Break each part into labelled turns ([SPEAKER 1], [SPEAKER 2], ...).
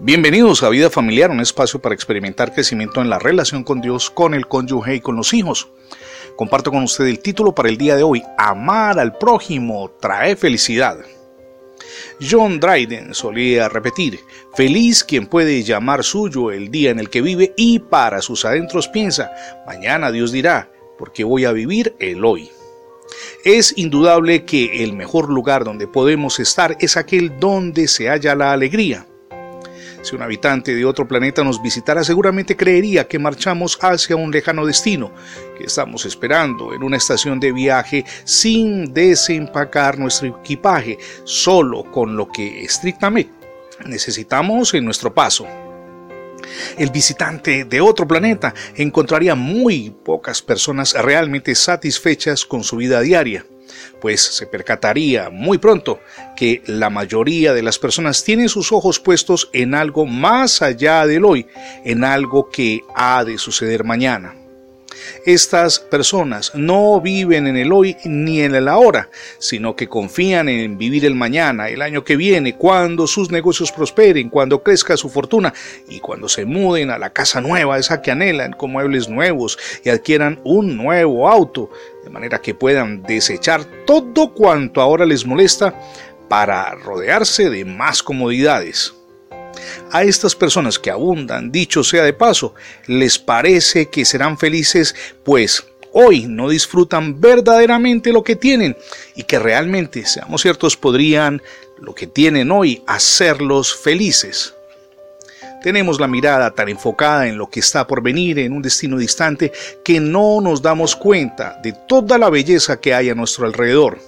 [SPEAKER 1] Bienvenidos a Vida Familiar, un espacio para experimentar crecimiento en la relación con Dios, con el cónyuge y con los hijos. Comparto con usted el título para el día de hoy, Amar al prójimo trae felicidad. John Dryden solía repetir, feliz quien puede llamar suyo el día en el que vive y para sus adentros piensa, mañana Dios dirá, porque voy a vivir el hoy. Es indudable que el mejor lugar donde podemos estar es aquel donde se halla la alegría. Si un habitante de otro planeta nos visitara, seguramente creería que marchamos hacia un lejano destino, que estamos esperando en una estación de viaje sin desempacar nuestro equipaje, solo con lo que estrictamente necesitamos en nuestro paso. El visitante de otro planeta encontraría muy pocas personas realmente satisfechas con su vida diaria pues se percataría muy pronto que la mayoría de las personas tienen sus ojos puestos en algo más allá del hoy, en algo que ha de suceder mañana. Estas personas no viven en el hoy ni en el ahora, sino que confían en vivir el mañana, el año que viene, cuando sus negocios prosperen, cuando crezca su fortuna y cuando se muden a la casa nueva, esa que anhelan, con muebles nuevos y adquieran un nuevo auto, de manera que puedan desechar todo cuanto ahora les molesta para rodearse de más comodidades. A estas personas que abundan, dicho sea de paso, les parece que serán felices, pues hoy no disfrutan verdaderamente lo que tienen y que realmente, seamos ciertos, podrían lo que tienen hoy hacerlos felices. Tenemos la mirada tan enfocada en lo que está por venir, en un destino distante, que no nos damos cuenta de toda la belleza que hay a nuestro alrededor.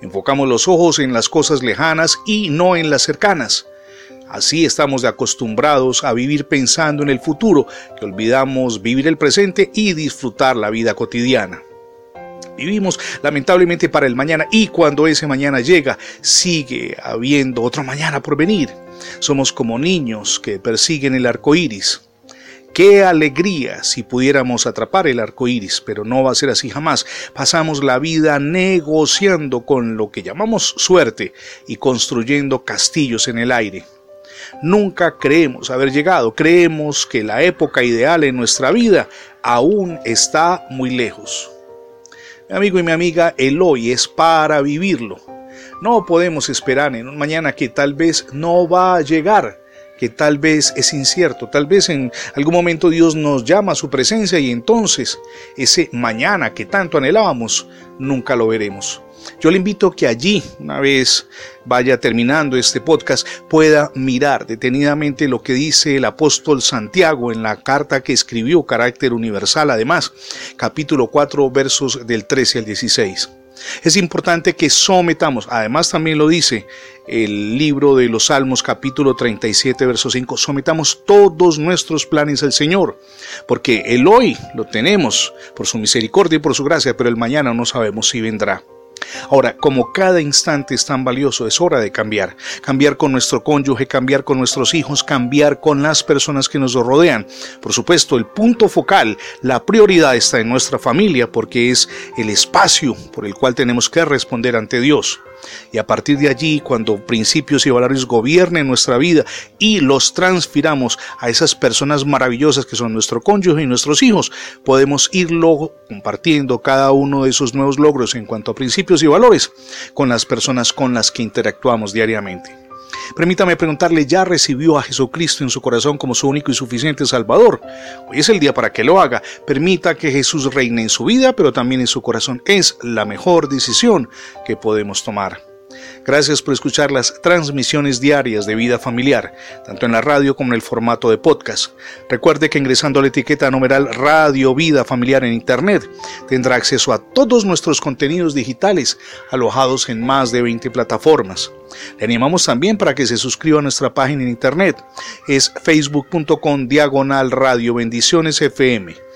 [SPEAKER 1] Enfocamos los ojos en las cosas lejanas y no en las cercanas. Así estamos acostumbrados a vivir pensando en el futuro, que olvidamos vivir el presente y disfrutar la vida cotidiana. Vivimos lamentablemente para el mañana y cuando ese mañana llega, sigue habiendo otro mañana por venir. Somos como niños que persiguen el arco iris. Qué alegría si pudiéramos atrapar el arco iris, pero no va a ser así jamás. Pasamos la vida negociando con lo que llamamos suerte y construyendo castillos en el aire. Nunca creemos haber llegado, creemos que la época ideal en nuestra vida aún está muy lejos. Mi amigo y mi amiga, el hoy es para vivirlo. No podemos esperar en un mañana que tal vez no va a llegar, que tal vez es incierto, tal vez en algún momento Dios nos llama a su presencia y entonces ese mañana que tanto anhelábamos, nunca lo veremos. Yo le invito a que allí, una vez vaya terminando este podcast, pueda mirar detenidamente lo que dice el apóstol Santiago en la carta que escribió Carácter Universal, además, capítulo 4, versos del 13 al 16. Es importante que sometamos, además también lo dice el libro de los Salmos capítulo 37 verso 5, sometamos todos nuestros planes al Señor, porque el hoy lo tenemos por su misericordia y por su gracia, pero el mañana no sabemos si vendrá. Ahora, como cada instante es tan valioso, es hora de cambiar. Cambiar con nuestro cónyuge, cambiar con nuestros hijos, cambiar con las personas que nos rodean. Por supuesto, el punto focal, la prioridad está en nuestra familia porque es el espacio por el cual tenemos que responder ante Dios. Y a partir de allí, cuando principios y valores gobiernen nuestra vida y los transfiramos a esas personas maravillosas que son nuestro cónyuge y nuestros hijos, podemos irlo compartiendo cada uno de esos nuevos logros en cuanto a principios y valores con las personas con las que interactuamos diariamente. Permítame preguntarle, ¿ya recibió a Jesucristo en su corazón como su único y suficiente Salvador? Hoy es el día para que lo haga. Permita que Jesús reine en su vida, pero también en su corazón. Es la mejor decisión que podemos tomar. Gracias por escuchar las transmisiones diarias de vida familiar, tanto en la radio como en el formato de podcast. Recuerde que ingresando a la etiqueta numeral Radio Vida Familiar en Internet tendrá acceso a todos nuestros contenidos digitales alojados en más de 20 plataformas. Le animamos también para que se suscriba a nuestra página en Internet. Es facebook.com diagonal radio bendiciones FM.